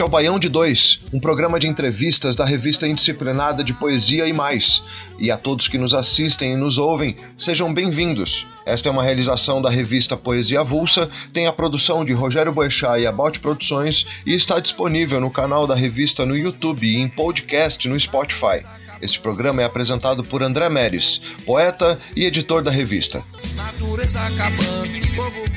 Este é o Baião de Dois, um programa de entrevistas da revista indisciplinada de Poesia e Mais. E a todos que nos assistem e nos ouvem, sejam bem-vindos. Esta é uma realização da revista Poesia Avulsa, tem a produção de Rogério Boechat e About Produções e está disponível no canal da revista no YouTube e em podcast no Spotify. Este programa é apresentado por André Meres, poeta e editor da revista.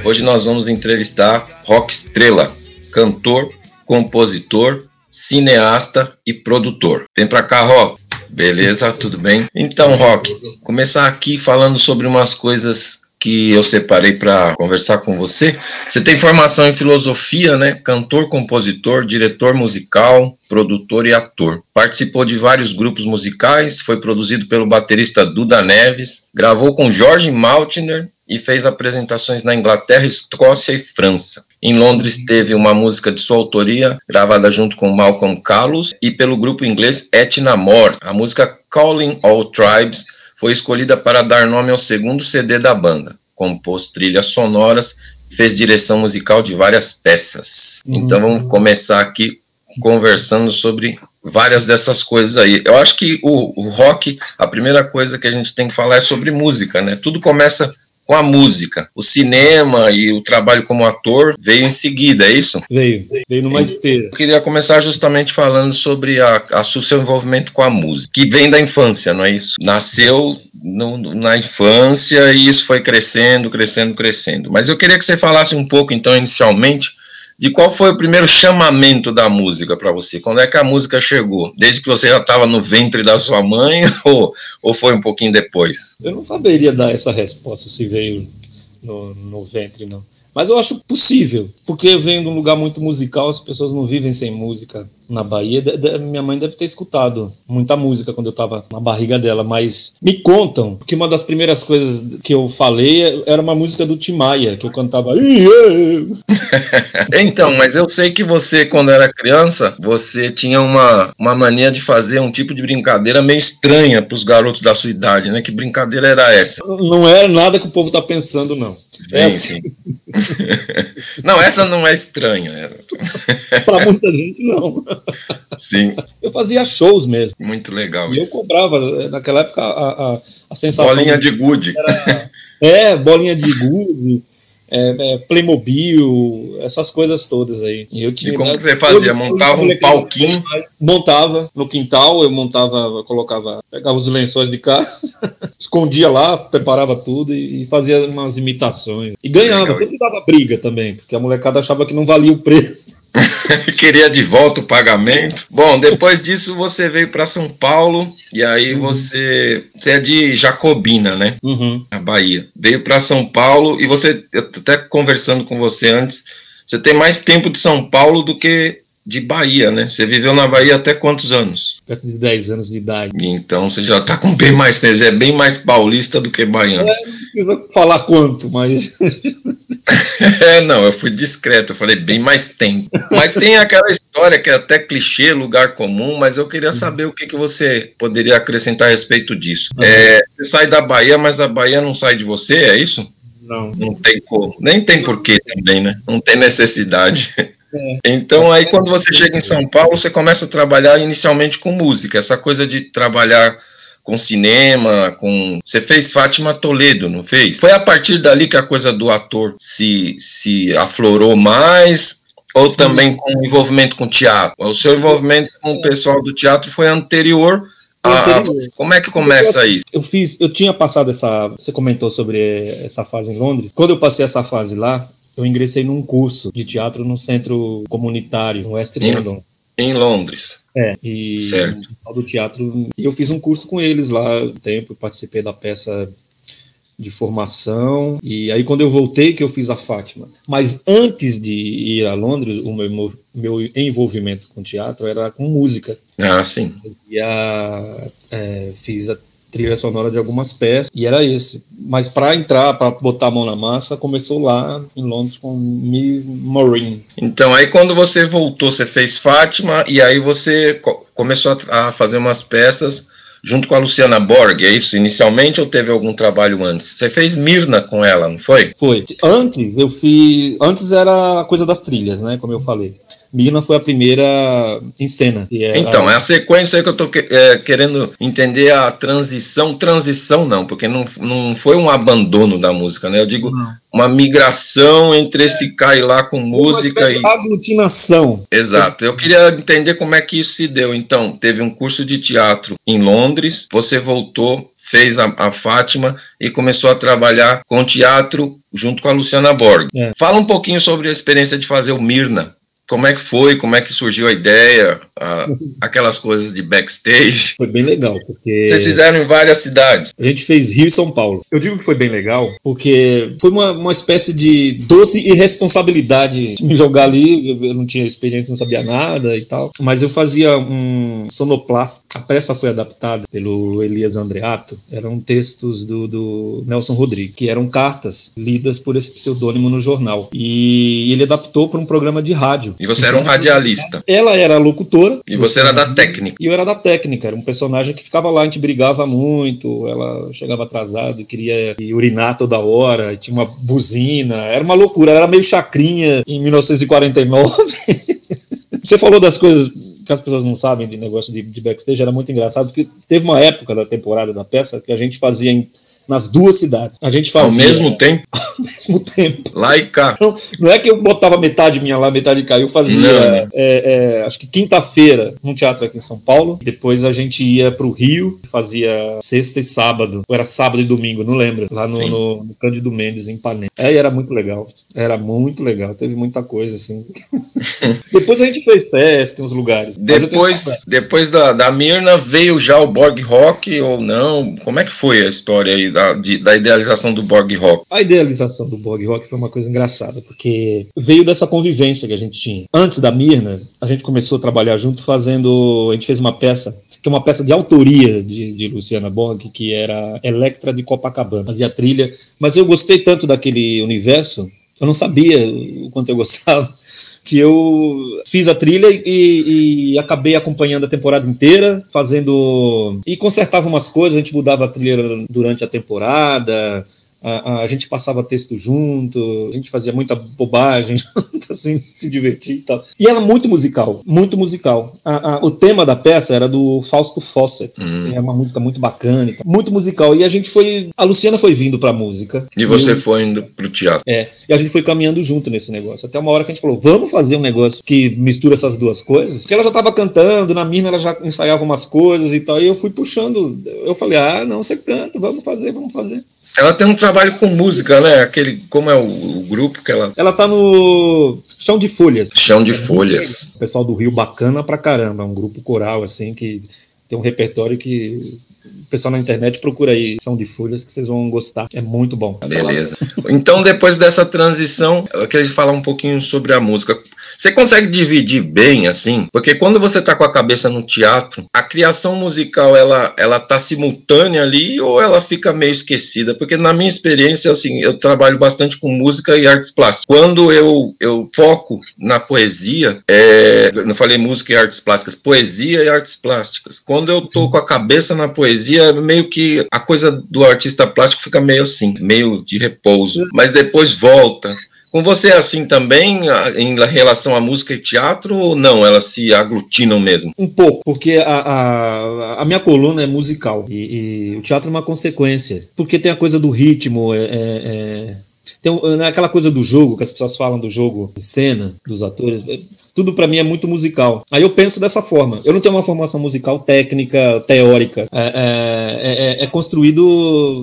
Hoje nós vamos entrevistar Rock Estrela, cantor, compositor, cineasta e produtor. Vem pra cá, Rock. Beleza, tudo bem? Então, Rock, começar aqui falando sobre umas coisas que eu separei para conversar com você. Você tem formação em filosofia, né? Cantor, compositor, diretor musical, produtor e ator. Participou de vários grupos musicais, foi produzido pelo baterista Duda Neves, gravou com Jorge Maltner e fez apresentações na Inglaterra, Escócia e França. Em Londres teve uma música de sua autoria, gravada junto com Malcolm Carlos e pelo grupo inglês Etna More. A música Calling All Tribes foi escolhida para dar nome ao segundo CD da banda. Compôs trilhas sonoras e fez direção musical de várias peças. Uhum. Então vamos começar aqui conversando sobre várias dessas coisas aí. Eu acho que o, o rock, a primeira coisa que a gente tem que falar é sobre música, né? Tudo começa com a música. O cinema e o trabalho como ator veio em seguida, é isso? Veio, veio numa esteira. Eu queria começar justamente falando sobre a, a, seu envolvimento com a música, que vem da infância, não é isso? Nasceu no, na infância e isso foi crescendo, crescendo, crescendo. Mas eu queria que você falasse um pouco, então, inicialmente, de qual foi o primeiro chamamento da música para você? Quando é que a música chegou? Desde que você já estava no ventre da sua mãe ou, ou foi um pouquinho depois? Eu não saberia dar essa resposta se veio no, no ventre, não. Mas eu acho possível, porque vem de um lugar muito musical, as pessoas não vivem sem música na Bahia. De, de, minha mãe deve ter escutado muita música quando eu estava na barriga dela, mas me contam que uma das primeiras coisas que eu falei era uma música do Timaya, que eu cantava. então, mas eu sei que você, quando era criança, você tinha uma, uma mania de fazer um tipo de brincadeira meio estranha para os garotos da sua idade, né? Que brincadeira era essa? Não era nada que o povo está pensando, não. Sim, essa. sim. não, essa não é estranha. Para muita gente, não. Sim. Eu fazia shows mesmo. Muito legal. E eu cobrava, naquela época, a, a, a sensação. Bolinha de, de gude. Era, é, bolinha de gude é, é, Playmobil, essas coisas todas aí. E, eu tinha, e como né, que você fazia? Montava um palquinho? Montava no quintal, eu montava, colocava, pegava os lençóis de casa, escondia lá, preparava tudo e, e fazia umas imitações. E ganhava, Legal. sempre dava briga também, porque a molecada achava que não valia o preço. Queria de volta o pagamento. Bom, depois disso você veio para São Paulo e aí uhum. você, você é de Jacobina, né? Uhum. Na Bahia. Veio para São Paulo e você, até conversando com você antes, você tem mais tempo de São Paulo do que de Bahia, né? Você viveu na Bahia até quantos anos? Perto de 10 anos de idade. Então você já está com bem mais tempo, é bem mais paulista do que baiano. É, não precisa falar quanto, mas. é, não, eu fui discreto, eu falei bem mais tempo. Mas tem aquela história que é até clichê, lugar comum, mas eu queria saber o que, que você poderia acrescentar a respeito disso. Uhum. É, você sai da Bahia, mas a Bahia não sai de você, é isso? Não. Não tem como. Nem tem porquê também, né? Não tem necessidade. É. Então, aí quando você chega em São Paulo, você começa a trabalhar inicialmente com música, essa coisa de trabalhar com cinema, com. Você fez Fátima Toledo, não fez? Foi a partir dali que a coisa do ator se, se aflorou mais, ou também com envolvimento com teatro? O seu envolvimento com o pessoal do teatro foi anterior. A, como é que começa isso? Eu fiz, eu tinha passado essa. Você comentou sobre essa fase em Londres. Quando eu passei essa fase lá, eu ingressei num curso de teatro no centro comunitário, no West London. Em Londres. É, e certo. do teatro. E eu fiz um curso com eles lá, um tempo, participei da peça de formação. E aí, quando eu voltei, que eu fiz a Fátima. Mas antes de ir a Londres, o meu, meu envolvimento com teatro era com música. Ah, sim. E a, é, fiz a trilha sonora de algumas peças, e era esse. Mas para entrar, para botar a mão na massa, começou lá em Londres com Miss Maureen. Então, aí quando você voltou, você fez Fátima, e aí você começou a fazer umas peças junto com a Luciana Borg, é isso? Inicialmente ou teve algum trabalho antes? Você fez Mirna com ela, não foi? Foi. Antes eu fiz. Antes era a coisa das trilhas, né? Como eu falei. Mirna foi a primeira em cena. Então, é a sequência que eu tô é, querendo entender a transição. Transição não, porque não, não foi um abandono da música, né? Eu digo não. uma migração entre esse cai lá com música e. Aglutinação. Exato. Eu queria entender como é que isso se deu. Então, teve um curso de teatro em Londres, você voltou, fez a, a, Fátima e começou a trabalhar com teatro junto com a Luciana Borg. É. Fala um pouquinho sobre a experiência de fazer o Mirna. Como é que foi? Como é que surgiu a ideia? A, aquelas coisas de backstage? Foi bem legal, porque. Vocês fizeram em várias cidades. A gente fez Rio e São Paulo. Eu digo que foi bem legal, porque foi uma, uma espécie de doce irresponsabilidade me jogar ali. Eu não tinha experiência, não sabia nada e tal. Mas eu fazia um sonoplasta. A peça foi adaptada pelo Elias Andreato. Eram textos do, do Nelson Rodrigues, que eram cartas lidas por esse pseudônimo no jornal. E ele adaptou para um programa de rádio. E você era um radialista. Ela era locutora. E você era da técnica. E eu era da técnica. Era um personagem que ficava lá, a gente brigava muito. Ela chegava atrasado, queria urinar toda hora, tinha uma buzina. Era uma loucura. Ela era meio chacrinha em 1949. você falou das coisas que as pessoas não sabem de negócio de, de backstage, era muito engraçado, porque teve uma época da temporada da peça que a gente fazia em nas duas cidades. A gente fazia. Ao mesmo tempo? Ao mesmo tempo. Lá e cá. Não, não é que eu botava metade minha lá, metade cá. Eu fazia, né? é, é, acho que quinta-feira, num teatro aqui em São Paulo. Depois a gente ia pro Rio, fazia sexta e sábado. Ou era sábado e domingo, não lembro. Lá no, no, no Cândido Mendes, em Panema. É, era muito legal. Era muito legal. Teve muita coisa, assim. depois a gente fez Sesc, uns lugares. Depois, depois da, da Mirna veio já o Borg Rock ou não? Como é que foi a história aí? Da, de, da idealização do Borg Rock? A idealização do Borg Rock foi uma coisa engraçada, porque veio dessa convivência que a gente tinha. Antes da Mirna, a gente começou a trabalhar junto fazendo. A gente fez uma peça que é uma peça de autoria de, de, Luciana Borg, que era Electra de Copacabana, fazia trilha, mas eu gostei tanto daquele universo, eu não sabia o quanto eu gostava, que eu fiz a trilha e, e, acabei acompanhando a temporada inteira, fazendo. E consertava umas coisas, a gente mudava a trilha durante a temporada, a, a, gente passava texto junto, a gente fazia muita bobagem, assim, se divertir e tal. E era muito musical, muito musical. A, a, o tema da peça era do Fausto Fawcett, hum. é uma música muito bacana e tal. Muito musical. E a gente foi. A Luciana foi vindo pra música. E você e foi indo pro teatro. É. E a gente foi caminhando junto nesse negócio. Até uma hora que a gente falou: vamos fazer um negócio que mistura essas duas coisas. Porque ela já tava cantando, na minha ela já ensaiava umas coisas e tal. E eu fui puxando. Eu falei: ah, não, você canta, vamos fazer, vamos fazer. Ela tem um trabalho com música, né? Aquele, como é o, o, grupo que ela. Ela tá no Chão de Folhas. Chão de Folhas. O pessoal do Rio bacana pra caramba, é um grupo coral assim que tem um repertório que o pessoal na internet procura aí Chão de Folhas que vocês vão gostar. É muito bom. Beleza. Então depois dessa transição, eu queria falar um pouquinho sobre a música. Você consegue dividir bem assim? Porque quando você está com a cabeça no teatro, a criação musical ela ela tá simultânea ali ou ela fica meio esquecida? Porque na minha experiência assim, eu trabalho bastante com música e artes plásticas. Quando eu eu foco na poesia, é, não falei música e artes plásticas, poesia e artes plásticas. Quando eu tô com a cabeça na poesia, meio que a coisa do artista plástico fica meio assim, meio de repouso, mas depois volta. Com você é assim também em relação à música e teatro ou não? Elas se aglutinam mesmo? Um pouco, porque a, a, a minha coluna é musical e, e, o teatro é uma consequência. Porque tem a coisa do ritmo, é, é, é tem né, aquela coisa do jogo, que as pessoas falam do jogo de cena, dos atores. É, tudo para mim é muito musical. Aí eu penso dessa forma. Eu não tenho uma formação musical técnica, teórica. É, é, é, é construído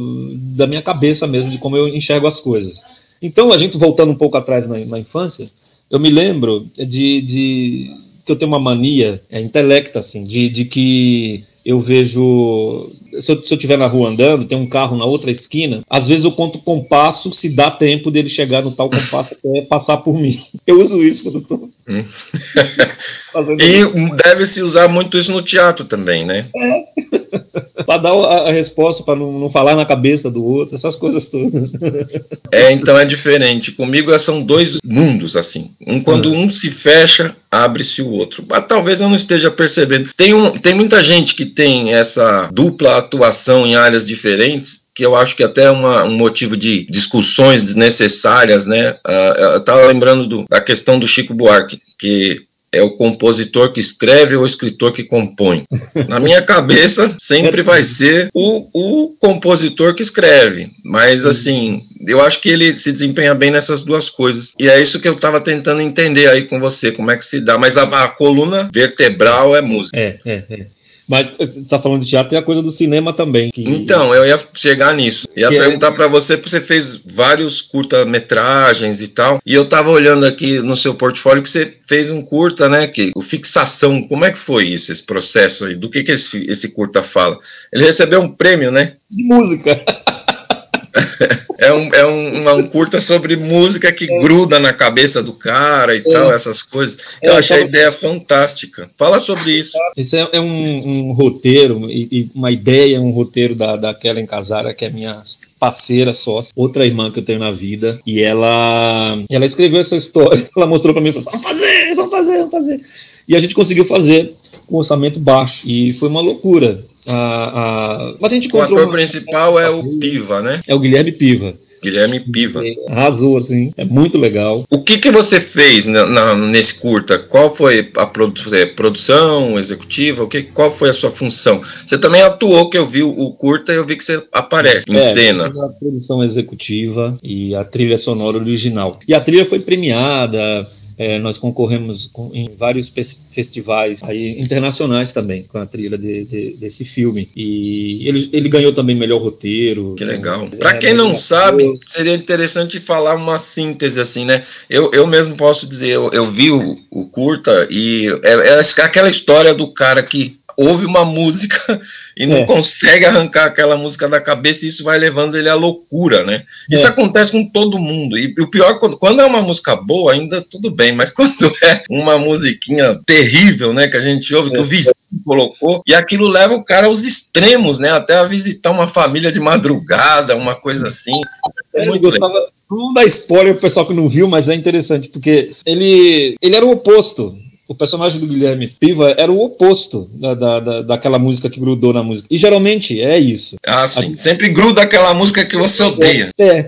da minha cabeça mesmo, de como eu enxergo as coisas. Então, a gente voltando um pouco atrás na, na infância, eu me lembro de, de, que eu tenho uma mania é, intelecta, assim, de, de que eu vejo se eu estiver na rua andando, tem um carro na outra esquina, às vezes eu conto o compasso se dá tempo dele chegar no tal compasso até passar por mim. Eu uso isso quando estou. Hum. e deve-se usar muito isso no teatro também, né? É. para dar a, a resposta, para não, não, falar na cabeça do outro, essas coisas todas. é, então é diferente. Comigo são dois mundos, assim. Um, quando um se fecha, abre-se o outro. Mas talvez eu não esteja percebendo. Tem, um, tem muita gente que tem essa dupla atuação em áreas diferentes que eu acho que até é uma, um motivo de discussões desnecessárias, né? Uh, eu estava lembrando do, da questão do Chico Buarque, que é o compositor que escreve ou o escritor que compõe. Na minha cabeça, sempre vai ser o, o compositor que escreve. Mas, assim, eu acho que ele se desempenha bem nessas duas coisas. E é isso que eu estava tentando entender aí com você, como é que se dá. Mas a, a coluna vertebral é música. É, é, é. Mas tá falando de teatro, tem a coisa do cinema também. Que... Então, eu ia chegar nisso. Ia que é- perguntar é... para você, porque você fez vários curta-metragens e tal. E eu tava olhando aqui no seu portfólio que você fez um curta, né? Que, o Fixação. Como é que foi isso, esse processo aí? Do que, que esse, esse curta fala? Ele recebeu um prêmio, né? De música. é um, é um, uma, um curta sobre música que é. gruda na cabeça do cara e é. tal, essas coisas. É, Eu achei a ideia fantástica. Fala sobre isso. Isso é, é um, um, roteiro, e, e, uma ideia, um roteiro da, da Kellen Casara, que é minha parceira sócia, outra irmã que eu tenho na vida, e ela, ela escreveu essa história, ela mostrou para mim, falou, vamos fazer, vamos fazer, vamos fazer. E a gente conseguiu fazer com orçamento baixo, e foi uma loucura. A, Mas a gente encontrou. O ator principal é o Piva, né? É o Guilherme Piva. Guilherme Piva. Arrasou, assim, é muito legal. O que, que você fez na, na, nesse curta? Qual foi a produ é, produção executiva? O que, qual foi a sua função? Você também atuou, que eu vi o curta e eu vi que você aparece em é, cena. A produção executiva e a trilha sonora original. E a trilha foi premiada é, nós concorremos com, em vários festivais aí, internacionais também com a trilha de, de, desse filme. E ele, ele ganhou também melhor roteiro. Que legal. É, Para quem não sabe, seria interessante falar uma síntese assim, né? Eu, eu mesmo posso dizer, eu, eu vi o, o curta e é, é aquela história do cara que ouve uma música e não é. consegue arrancar aquela música da cabeça e isso vai levando ele à loucura, né? É. Isso acontece com todo mundo. E, o pior, quando, quando é uma música boa, ainda tudo bem, mas quando é uma musiquinha terrível, né, que a gente ouve, é. que o vizinho colocou, e aquilo leva o cara aos extremos, né? Até a visitar uma família de madrugada, uma coisa assim. É muito gostava. Não dá spoiler pro pessoal que não viu, mas é interessante, porque ele, ele era o oposto o personagem do Guilherme Piva era o oposto da, da, da, daquela música que grudou na música. E geralmente é isso. Ah, sim. A... Sempre gruda aquela música que você odeia. É.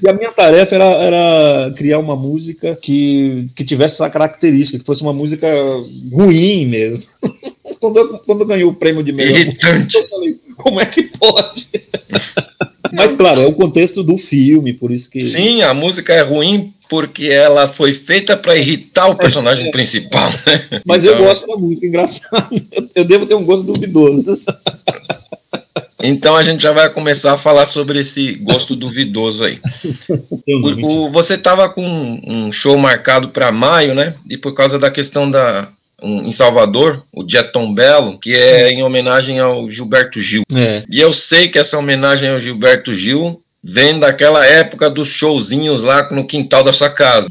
e a minha tarefa era, era criar uma música que, que tivesse essa característica, que fosse uma música ruim mesmo. quando, eu, quando eu ganhei o prêmio de melhor. Irritante. Eu falei, como é que pode? Mas, claro, é o contexto do filme, por isso que. Sim, a música é ruim porque ela foi feita para irritar o personagem é. principal. Né? Mas então... eu gosto da música, engraçado. Eu devo ter um gosto duvidoso. Então a gente já vai começar a falar sobre esse gosto duvidoso aí. O, o, você estava com um show marcado para maio, né? E por causa da questão da, um, em Salvador, o Dia Tom Belo, que é em homenagem ao Gilberto Gil. É. E eu sei que essa homenagem ao Gilberto Gil vem daquela época dos showzinhos lá no quintal da sua casa.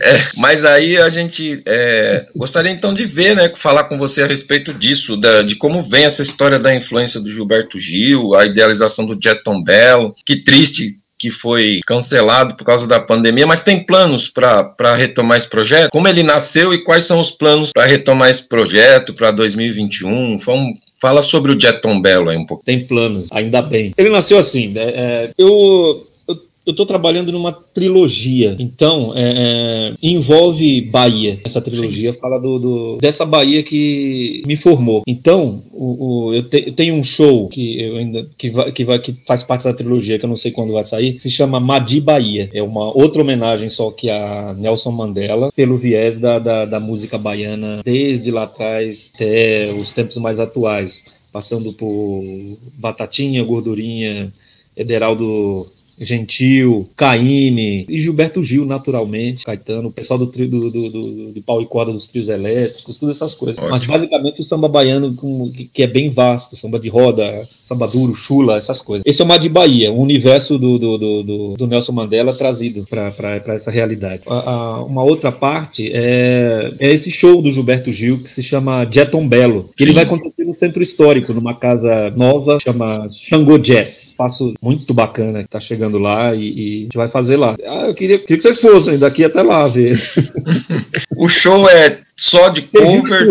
É, mas aí a gente é, gostaria então de ver, né, falar com você a respeito disso, da, de como vem essa história da influência do Gilberto Gil, a idealização do Jet Tom Belo. Que triste que foi cancelado por causa da pandemia, mas tem planos para retomar esse projeto? Como ele nasceu e quais são os planos para retomar esse projeto para 2021? Vamos, Fala sobre o Jeton Belo aí um pouco. Tem planos, ainda bem. Ele nasceu assim, né? É, eu eu estou trabalhando numa trilogia. Então, é, é, envolve Bahia. Essa trilogia Sim. fala do, do, dessa Bahia que me formou. Então, o, o eu, te, eu, tenho um show que eu ainda que, vai, que, vai, que faz parte da trilogia, que eu não sei quando vai sair, que se chama Madi Bahia. É uma outra homenagem só que a Nelson Mandela, pelo viés da, da, da música baiana desde lá atrás até os tempos mais atuais, passando por Batatinha, Gordurinha, Ederaldo Gentil, Caíme e Gilberto Gil, naturalmente, Caetano, o pessoal do trio do, do, do, de pau e corda dos trios elétricos, todas essas coisas. Ótimo. Mas basicamente o samba baiano com, que é bem vasto, samba de roda, samba duro, chula, essas coisas. Esse é o Mar de Bahia, o universo do, do, do, do Nelson Mandela trazido para essa realidade. A, a, uma outra parte é, é esse show do Gilberto Gil que se chama Jeton Belo. Ele vai acontecer no centro histórico, numa casa nova, chama Xangô Jazz. Passo muito bacana que tá chegando lá e, e, a gente vai fazer lá. Ah, eu queria, queria que vocês fossem daqui até lá ver. o show é só de cover?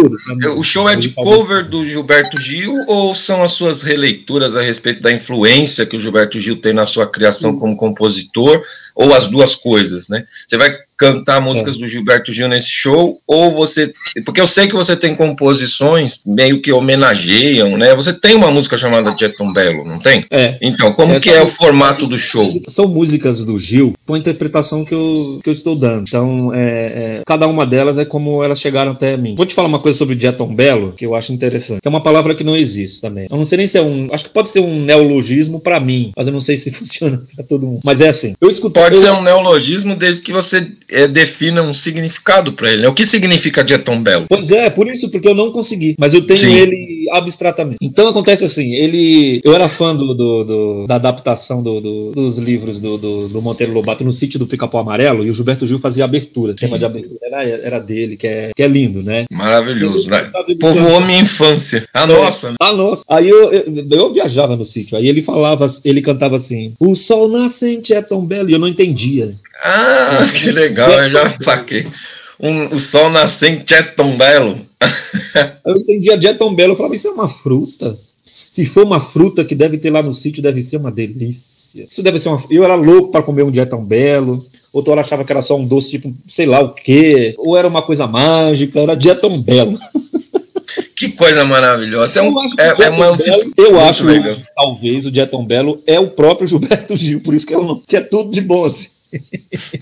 O show é de cover do Gilberto Gil ou são as suas releituras a respeito da influência que o Gilberto Gil tem na sua criação como compositor? Ou as duas coisas, né? Você vai cantar músicas é. do Gilberto Gil nesse show, ou você. Porque eu sei que você tem composições meio que homenageiam, né? Você tem uma música chamada Jeton Belo, não tem? É. Então, como Essa que é o formato do show? São músicas do Gil com a interpretação que eu, que eu estou dando. Então, é, é, cada uma delas é como elas chegaram até mim. Vou te falar uma coisa sobre Jeton Belo, que eu acho interessante, que é uma palavra que não existe também. Eu não sei nem se é um. Acho que pode ser um neologismo para mim, mas eu não sei se funciona para todo mundo. Mas é assim. Eu escuto. Pode eu... ser um neologismo desde que você é, defina um significado para ele. Né? O que significa dia tão belo? Pois é, por isso, porque eu não consegui. Mas eu tenho Sim. ele abstratamente. Então acontece assim, ele. Eu era fã do, do, do da adaptação do, dos livros do, Monteiro Lobato no sítio do Pica-Pau Amarelo, e o Gilberto Gil fazia abertura. O tema de abertura era, era dele, que é, que é lindo, né? Maravilhoso, né? Povoou minha infância. A é, nossa. Né? A nossa. Aí eu, eu, eu, viajava no sítio, aí ele falava, ele cantava assim: O sol nascente é tão belo, e eu não entendia. Ah, que legal, eu já saquei. Um, o sol nascente é tão belo. Eu entendi a Jeton Belo, eu falava, isso é uma fruta. Se for uma fruta que deve ter lá no sítio, deve ser uma delícia. Isso deve ser uma. Eu era louco para comer um Jeton Belo. Outro hora achava que era só um doce, tipo, sei lá o quê. Ou era uma coisa mágica, era Jeton Belo. Que coisa maravilhosa. É um, é, é uma, Belo, eu acho que talvez o Jeton Belo é o próprio Gilberto Gil, por isso que, eu, que é tudo de bom assim.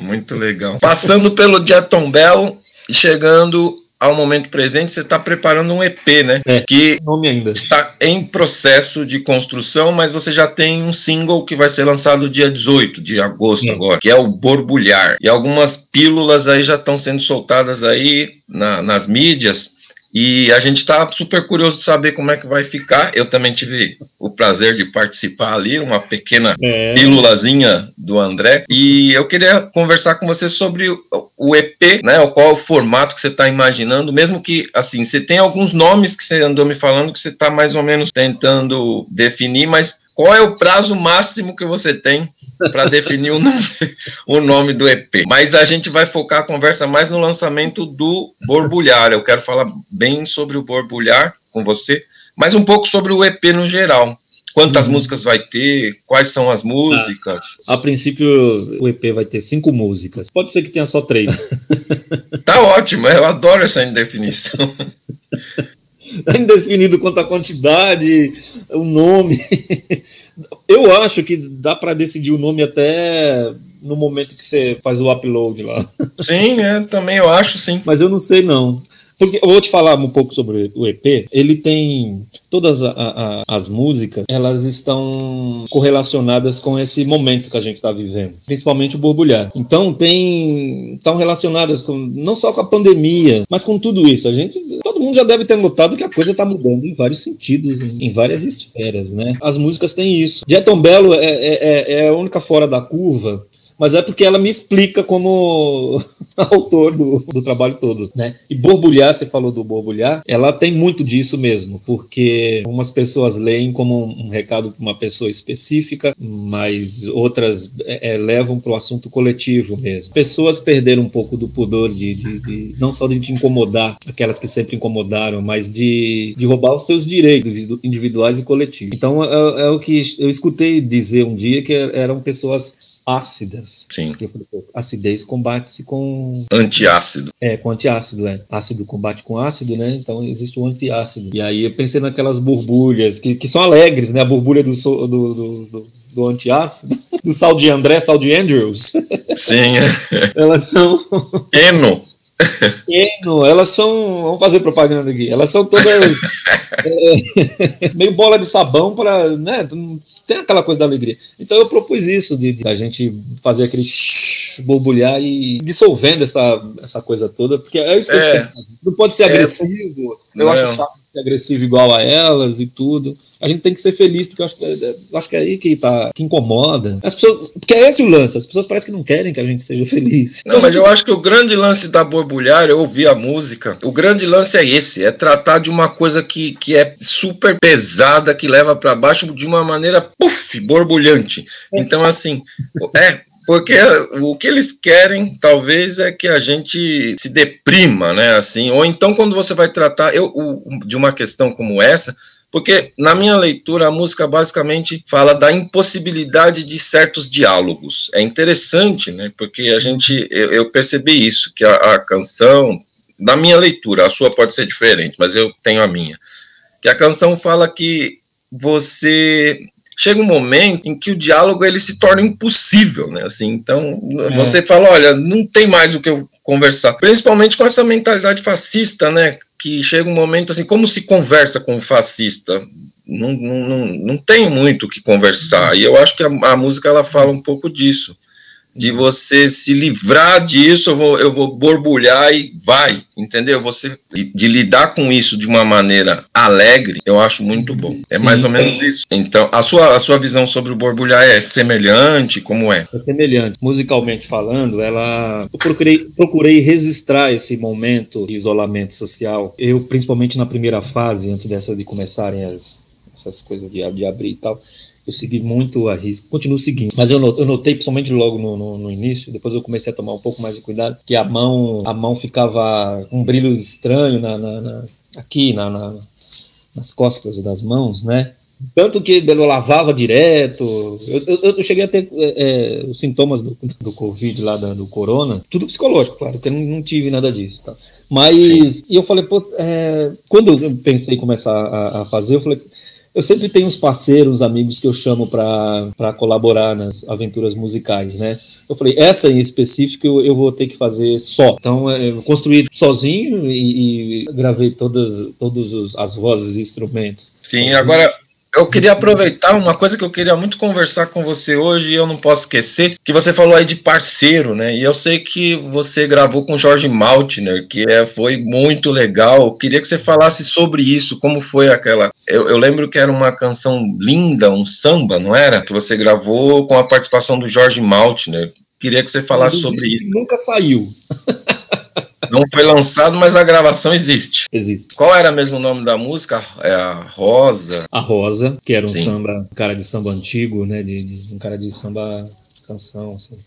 Muito legal. Passando pelo dia Bell e chegando ao momento presente, você está preparando um EP, né? É, que nome ainda. está em processo de construção, mas você já tem um single que vai ser lançado dia 18 de agosto é. agora, que é o Borbulhar. E algumas pílulas aí já estão sendo soltadas aí na, nas mídias e a gente está super curioso de saber como é que vai ficar. Eu também tive o prazer de participar ali, uma pequena é. pílulazinha do André. E eu queria conversar com você sobre o EP, né? Qual é o formato que você está imaginando, mesmo que, assim, você tem alguns nomes que você andou me falando que você está mais ou menos tentando definir, mas qual é o prazo máximo que você tem para definir o nome, o nome do EP? Mas a gente vai focar a conversa mais no lançamento do Borbulhar. Eu quero falar bem sobre o Borbulhar com você, mas um pouco sobre o EP no geral. Quantas uhum. músicas vai ter? Quais são as músicas? Ah, a princípio, o EP vai ter cinco músicas. Pode ser que tenha só três. tá ótimo, eu adoro essa indefinição. Indefinido quanto à quantidade, o nome. Eu acho que dá para decidir o nome até no momento que você faz o upload lá. Sim, é, também eu acho, sim. Mas eu não sei não. Porque eu vou te falar um pouco sobre o EP. Ele tem todas a, a, as músicas, elas estão correlacionadas com esse momento que a gente está vivendo, principalmente o borbulhar. Então tem estão relacionadas com não só com a pandemia, mas com tudo isso. A gente, mundo já deve ter notado que a coisa está mudando em vários sentidos, em, várias esferas, né? As músicas têm isso. Jeton Belo é, é, é, é a única fora da curva mas é porque ela me explica como autor do, do trabalho todo, né? E borbulhar, você falou do borbulhar, ela tem muito disso mesmo, porque umas pessoas leem como um recado para uma pessoa específica, mas outras é, é levam para o assunto coletivo mesmo. Pessoas perderam um pouco do pudor de, de, de, não só de te incomodar, aquelas que sempre incomodaram, mas de, de roubar os seus direitos individuais e coletivos. Então é, é o que eu escutei dizer um dia que eram pessoas ácidas. Sim. Eu falei, acidez combate-se com. Antiácido. É, com antiácido, é. Ácido combate com ácido, né? Então existe o antiácido. E aí eu pensei naquelas borbulhas, que, que são alegres, né? A borbulha do, do, do, do, do antiácido, do sal de André, sal de Andrews. Sim. Elas são. Eno. Eno, elas são. Vamos fazer propaganda aqui. Elas são todas é, meio bola de sabão para. Né, tem aquela coisa da alegria. Então eu propus isso, de, de a gente fazer aquele borbulhar e dissolvendo essa, essa coisa toda, porque é isso que é. a gente tem. Não pode ser é. agressivo, eu acho chato ser agressivo igual a elas e tudo a gente tem que ser feliz, porque eu acho que, é, eu acho que é aí que, tá, que incomoda. As pessoas, porque é esse o lance, as pessoas parecem que não querem que a gente seja feliz. Não, então, mas gente... eu acho que o grande lance da borbulhar, eu ouvi a música, o grande lance é esse, é tratar de uma coisa que, que é super pesada, que leva para baixo de uma maneira, puff, borbulhante. Então, assim, é, porque o que eles querem, talvez, é que a gente se deprima, né? Assim, ou então quando você vai tratar eu, de uma questão como essa, porque, na minha leitura, a música basicamente fala da impossibilidade de certos diálogos. É interessante, né? Porque a gente, eu, eu percebi isso, que a, a canção, na minha leitura, a sua pode ser diferente, mas eu tenho a minha. Que a canção fala que você chega um momento em que o diálogo ele se torna impossível, né? Assim, então é. você fala, olha, não tem mais o que eu conversar, principalmente com essa mentalidade fascista, né? que chega um momento assim, como se conversa com um fascista? Não, não, não tem muito o que conversar. E eu acho que a, a música ela fala um pouco disso de você se livrar disso, eu vou, eu vou borbulhar e vai, entendeu? Você de, de, lidar com isso de uma maneira alegre, eu acho muito bom. É sim, mais ou sim. menos isso. Então, a sua, a sua visão sobre o borbulhar é semelhante? Como é? É semelhante. Musicalmente falando, ela eu procurei, procurei registrar esse momento de isolamento social. Eu, principalmente na primeira fase, antes dessa de começarem as, essas coisas de, de abrir e tal eu segui muito a risco, continuo seguindo. Mas eu, notei, principalmente logo no, no, no, início, depois eu comecei a tomar um pouco mais de cuidado, que a mão, a mão ficava com um brilho estranho na, na, na aqui na, nas costas das mãos, né? Tanto que eu lavava direto. Eu, eu, eu cheguei a ter é, é, os sintomas do, do Covid lá, da, do Corona, tudo psicológico, claro, porque eu não, não tive nada disso. Tá? Mas, Sim. e eu falei, pô, é, quando eu pensei em começar a, a fazer, eu falei, eu sempre tenho uns parceiros, amigos que eu chamo para colaborar nas aventuras musicais, né? Eu falei, essa em específico eu, eu vou ter que fazer só. Então, é, eu construí sozinho e, e gravei todas, todas as vozes e instrumentos. Sim, agora eu queria aproveitar uma coisa que eu queria muito conversar com você hoje e eu não posso esquecer, que você falou aí de parceiro, né? E eu sei que você gravou com Jorge Maltner, que é, foi muito legal. Eu queria que você falasse sobre isso, como foi aquela. Eu, eu lembro que era uma canção linda, um samba, não era? Que você gravou com a participação do Jorge Maltner. Queria que você falasse sobre isso. Nunca saiu. Não foi lançado, mas a gravação existe. Existe. Qual era mesmo o nome da música? É a Rosa. A Rosa, que era um Sim. samba, um cara de samba antigo, né? De, de, um cara de samba canção, assim.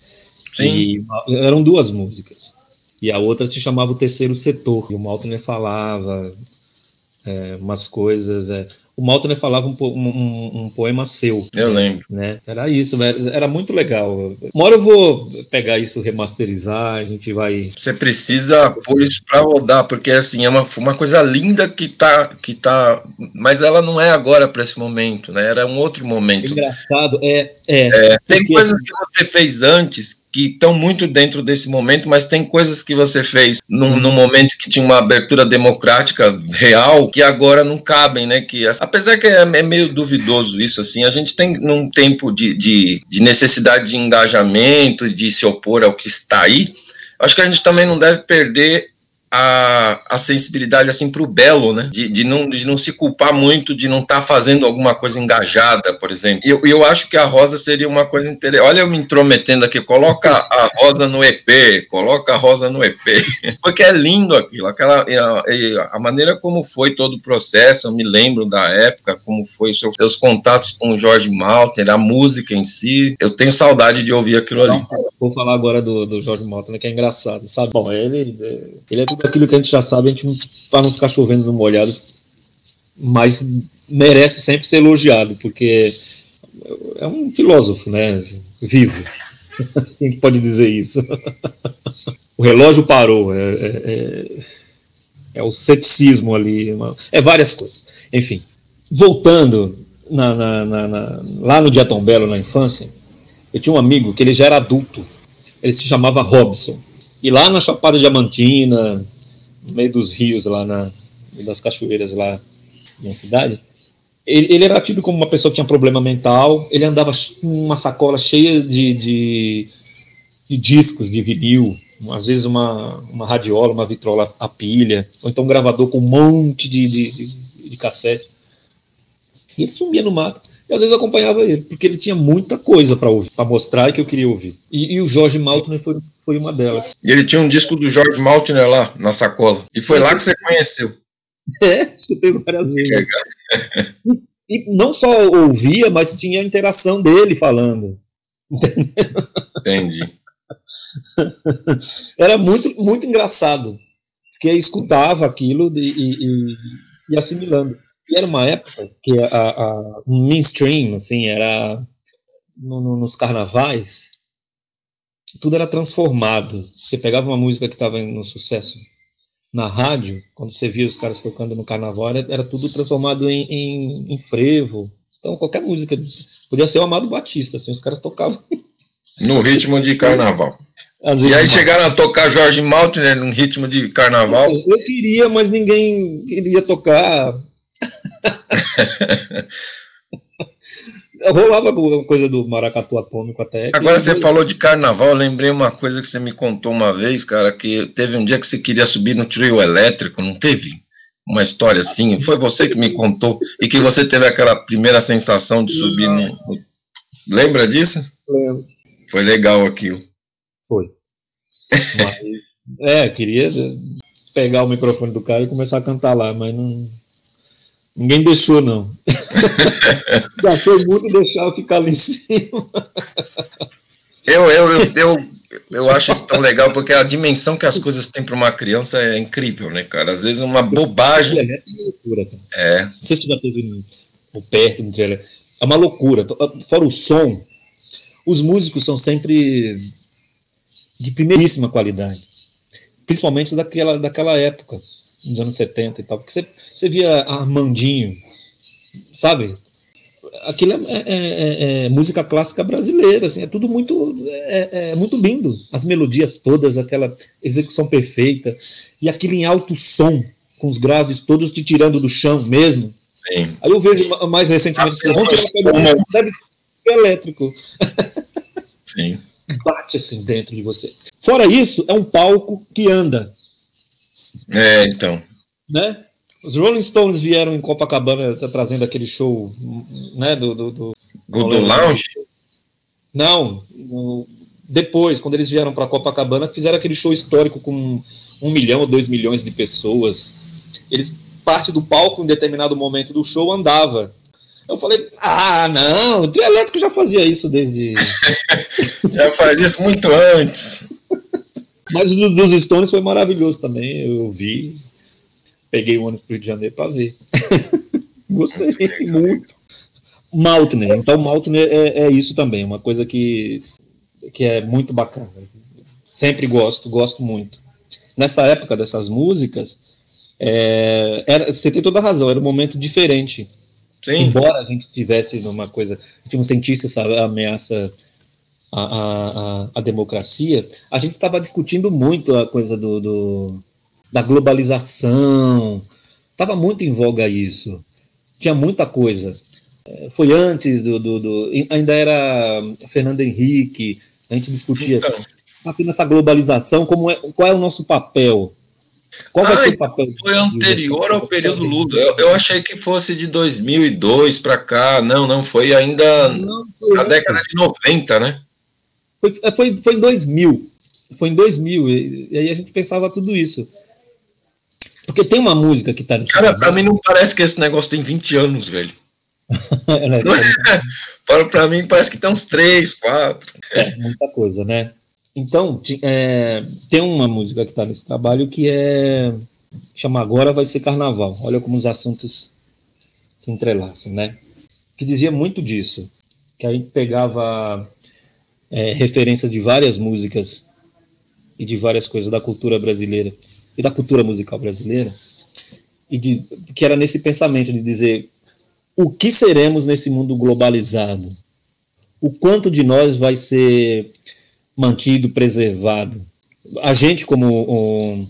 Sim. E eram duas músicas. E a outra se chamava O Terceiro Setor. E o Maltner falava é, umas coisas. É, o Maltner falava um, um, um, poema seu. Eu lembro. Né? Era isso, era muito legal. Uma hora eu vou pegar isso, remasterizar, a gente vai. Você precisa pôr isso para rodar, porque assim, é uma, uma coisa linda que tá, que tá. Mas ela não é agora para esse momento, né? Era um outro momento. Engraçado, é. é, é tem coisas assim... que você fez antes que estão muito dentro desse momento, mas tem coisas que você fez num, num, momento que tinha uma abertura democrática real que agora não cabem, né? Que apesar que é, é meio duvidoso isso, assim, a gente tem num tempo de, de, de necessidade de engajamento, de se opor ao que está aí. Acho que a gente também não deve perder a, a sensibilidade assim para o belo, né? De, de, não, de não se culpar muito de não estar tá fazendo alguma coisa engajada, por exemplo. E eu, eu acho que a Rosa seria uma coisa interessante. Olha, eu me intrometendo aqui, coloca a Rosa no EP, coloca a Rosa no EP, porque é lindo aquilo, aquela a, a, maneira como foi todo o processo. Eu me lembro da época, como foi seus, seus contatos com o Jorge Malter, a música em si. Eu tenho saudade de ouvir aquilo ali. Vou falar agora do, do Jorge Malter, que é engraçado, sabe? Bom, ele, ele é tudo aquilo que a gente já sabe, a gente para não ficar chovendo no molhado, mas merece sempre ser elogiado, porque é um filósofo, né? Vivo. Assim que pode dizer isso. o relógio parou. É, é, é, é o ceticismo ali. é várias coisas. Enfim, voltando na, na, na, lá no Dia Belo, na infância, eu tinha um amigo que ele já era adulto. Ele se chamava Robson. E lá na Chapada Diamantina, no meio dos rios lá na das cachoeiras lá na cidade, ele, ele, era tido como uma pessoa que tinha problema mental, ele andava com uma sacola cheia de, de, de discos de vinil, às vezes uma, uma radiola, uma vitrola a pilha, ou então um gravador com um monte de, de, de, de cassete. E ele sumia no mato. E às vezes eu acompanhava ele, porque ele tinha muita coisa para ouvir, para mostrar que eu queria ouvir. E, e o Jorge Maltner foi, foi uma delas. E ele tinha um disco do Jorge Maltner lá, na sacola. E foi lá que você conheceu. É, escutei várias vezes. E não só ouvia, mas tinha a interação dele falando. Entendi. Era muito, muito engraçado, porque escutava aquilo e, e, e assimilando. E era uma época que a, a, mainstream, assim, era no, no, nos carnavais, tudo era transformado. Você pegava uma música que estava no sucesso na rádio, quando você via os caras tocando no carnaval, era, era tudo transformado em, em, em, frevo. Então, qualquer música podia ser o Amado Batista, assim, os caras tocavam. No ritmo de carnaval. e aí chegaram a tocar Jorge Maltner no ritmo de carnaval? Eu queria, mas ninguém queria tocar. Rolava coisa do maracatu atômico até. Agora você falou de carnaval, lembrei uma coisa que você me contou uma vez, cara, que teve um dia que você queria subir no trio elétrico, não teve? Uma história assim, foi você que me contou, e que você teve aquela primeira sensação de subir no. Lembra disso? Lembro. Foi legal aquilo. Foi. Mas, é, queria pegar o microfone do cara e começar a cantar lá, mas não Ninguém deixou, não. Já foi muito deixar eu ficar ali em cima. Eu, eu, eu, eu, eu acho isso tão legal, porque a dimensão que as coisas têm para uma criança é incrível, né, cara? Às vezes uma bobagem. É uma loucura, cara. É. Não sei se já teve no perto no trailer. É uma loucura. Fora o som, os músicos são sempre de primeiríssima qualidade. Principalmente daquela, daquela época nos anos 70 e tal. Porque você, você via Armandinho, sabe? Aquilo é, é, é, é, música clássica brasileira, assim, é tudo muito, é, é, muito lindo. As melodias todas, aquela execução perfeita, e aquilo em alto som, com os graves todos te tirando do chão mesmo. Sim. Aí eu vejo mais recentemente, ah, vamos tirar deve ser elétrico. Sim. Bate assim dentro de você. Fora isso, é um palco que anda. É, então. Né? Os Rolling Stones vieram em Copacabana tá trazendo aquele show, né, do... Do, do, do, do Lounge? Não, depois, quando eles vieram para Copacabana, fizeram aquele show histórico com um milhão ou dois milhões de pessoas. Eles, parte do palco, em determinado momento do show, andava. Eu falei, ah, não, o trio elétrico já fazia isso desde... já fazia isso muito antes. Mas o dos Stones foi maravilhoso também. Eu vi. Peguei o ônibus para o Rio de Janeiro para ver. Gostei muito. Maltner. Então, Maltner é, é, isso também. Uma coisa que, que é muito bacana. Sempre gosto, gosto muito. Nessa época dessas músicas, é, era, você tem toda a razão, era um momento diferente. Sim. Embora a gente tivesse numa coisa, a gente não sentisse essa ameaça a, a, a democracia, a gente estava discutindo muito a coisa do, do da globalização, estava muito em voga isso, tinha muita coisa. É, foi antes do, do, do ainda era Fernando Henrique, a gente discutia então, apenas essa globalização, como é, qual é o nosso papel? Qual vai ah, ser o papel? Foi anterior ao período Lula. Eu, eu, achei que fosse de 2002 para cá. Não, não, foi ainda não, foi na década de 90, né? Foi, é, foi, foi em 2000. Foi em 2000. E, e aí a gente pensava tudo isso. Porque tem uma música que tá nesse Cara, pra mim não parece que esse negócio tem 20 anos, velho. é, para, pra mim parece que tem uns 3, 4. É, muita coisa, né? Então, é, tem uma música que tá nesse trabalho que é. chama Agora Vai Ser Carnaval. Olha como os assuntos se entrelaçam, né? Que dizia muito disso. Que a gente pegava é, referências de várias músicas e de várias coisas da cultura brasileira e da cultura musical brasileira, e de, que era nesse pensamento de dizer o que seremos nesse mundo globalizado, o quanto de nós vai ser mantido, preservado. A gente, como um,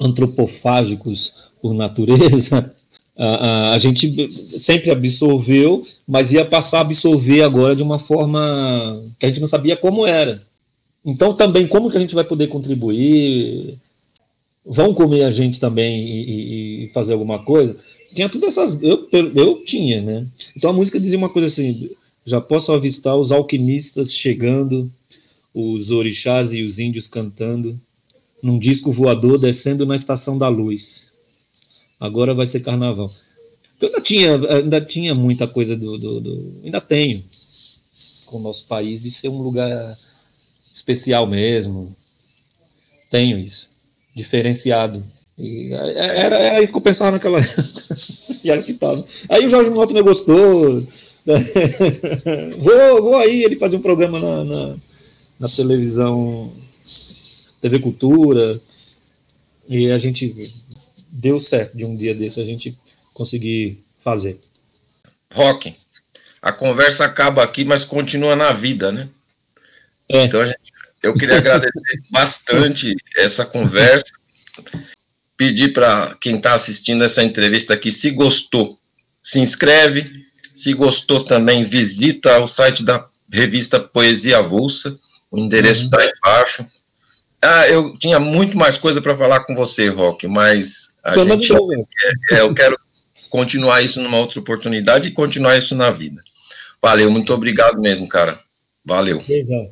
antropofágicos por natureza, a, gente sempre absorveu, mas ia passar a absorver agora de uma forma que a gente não sabia como era. Então, também, como que a gente vai poder contribuir? Vão comer a gente também e, e fazer alguma coisa? Tinha todas essas. Eu, eu tinha, né? Então a música dizia uma coisa assim: já posso avistar os alquimistas chegando, os orixás e os índios cantando, num disco voador descendo na estação da luz. Agora vai ser carnaval. Eu ainda tinha, ainda tinha muita coisa do, do, do ainda tenho com o nosso país de ser um lugar especial mesmo. Tenho isso, diferenciado. E era, era isso que eu pensava naquela e era que tava. Aí o Jorge Mota me gostou. vou, vou aí, ele fazia um programa na, na, na televisão, TV Cultura, e a gente deu certo de um dia desse a gente conseguir fazer. Rock, a conversa acaba aqui, mas continua na vida, né? É. Então, gente, eu queria agradecer bastante essa conversa. Pedir para quem está assistindo essa entrevista aqui, se gostou, se inscreve. Se gostou também, visita o site da revista Poesia Avulsa. O endereço está uhum. embaixo. Ah, eu tinha muito mais coisa para falar com você, Rock, mas a gente, é, é, eu quero continuar isso numa outra oportunidade e continuar isso na vida. Valeu, muito obrigado mesmo, cara. Valeu. Legal.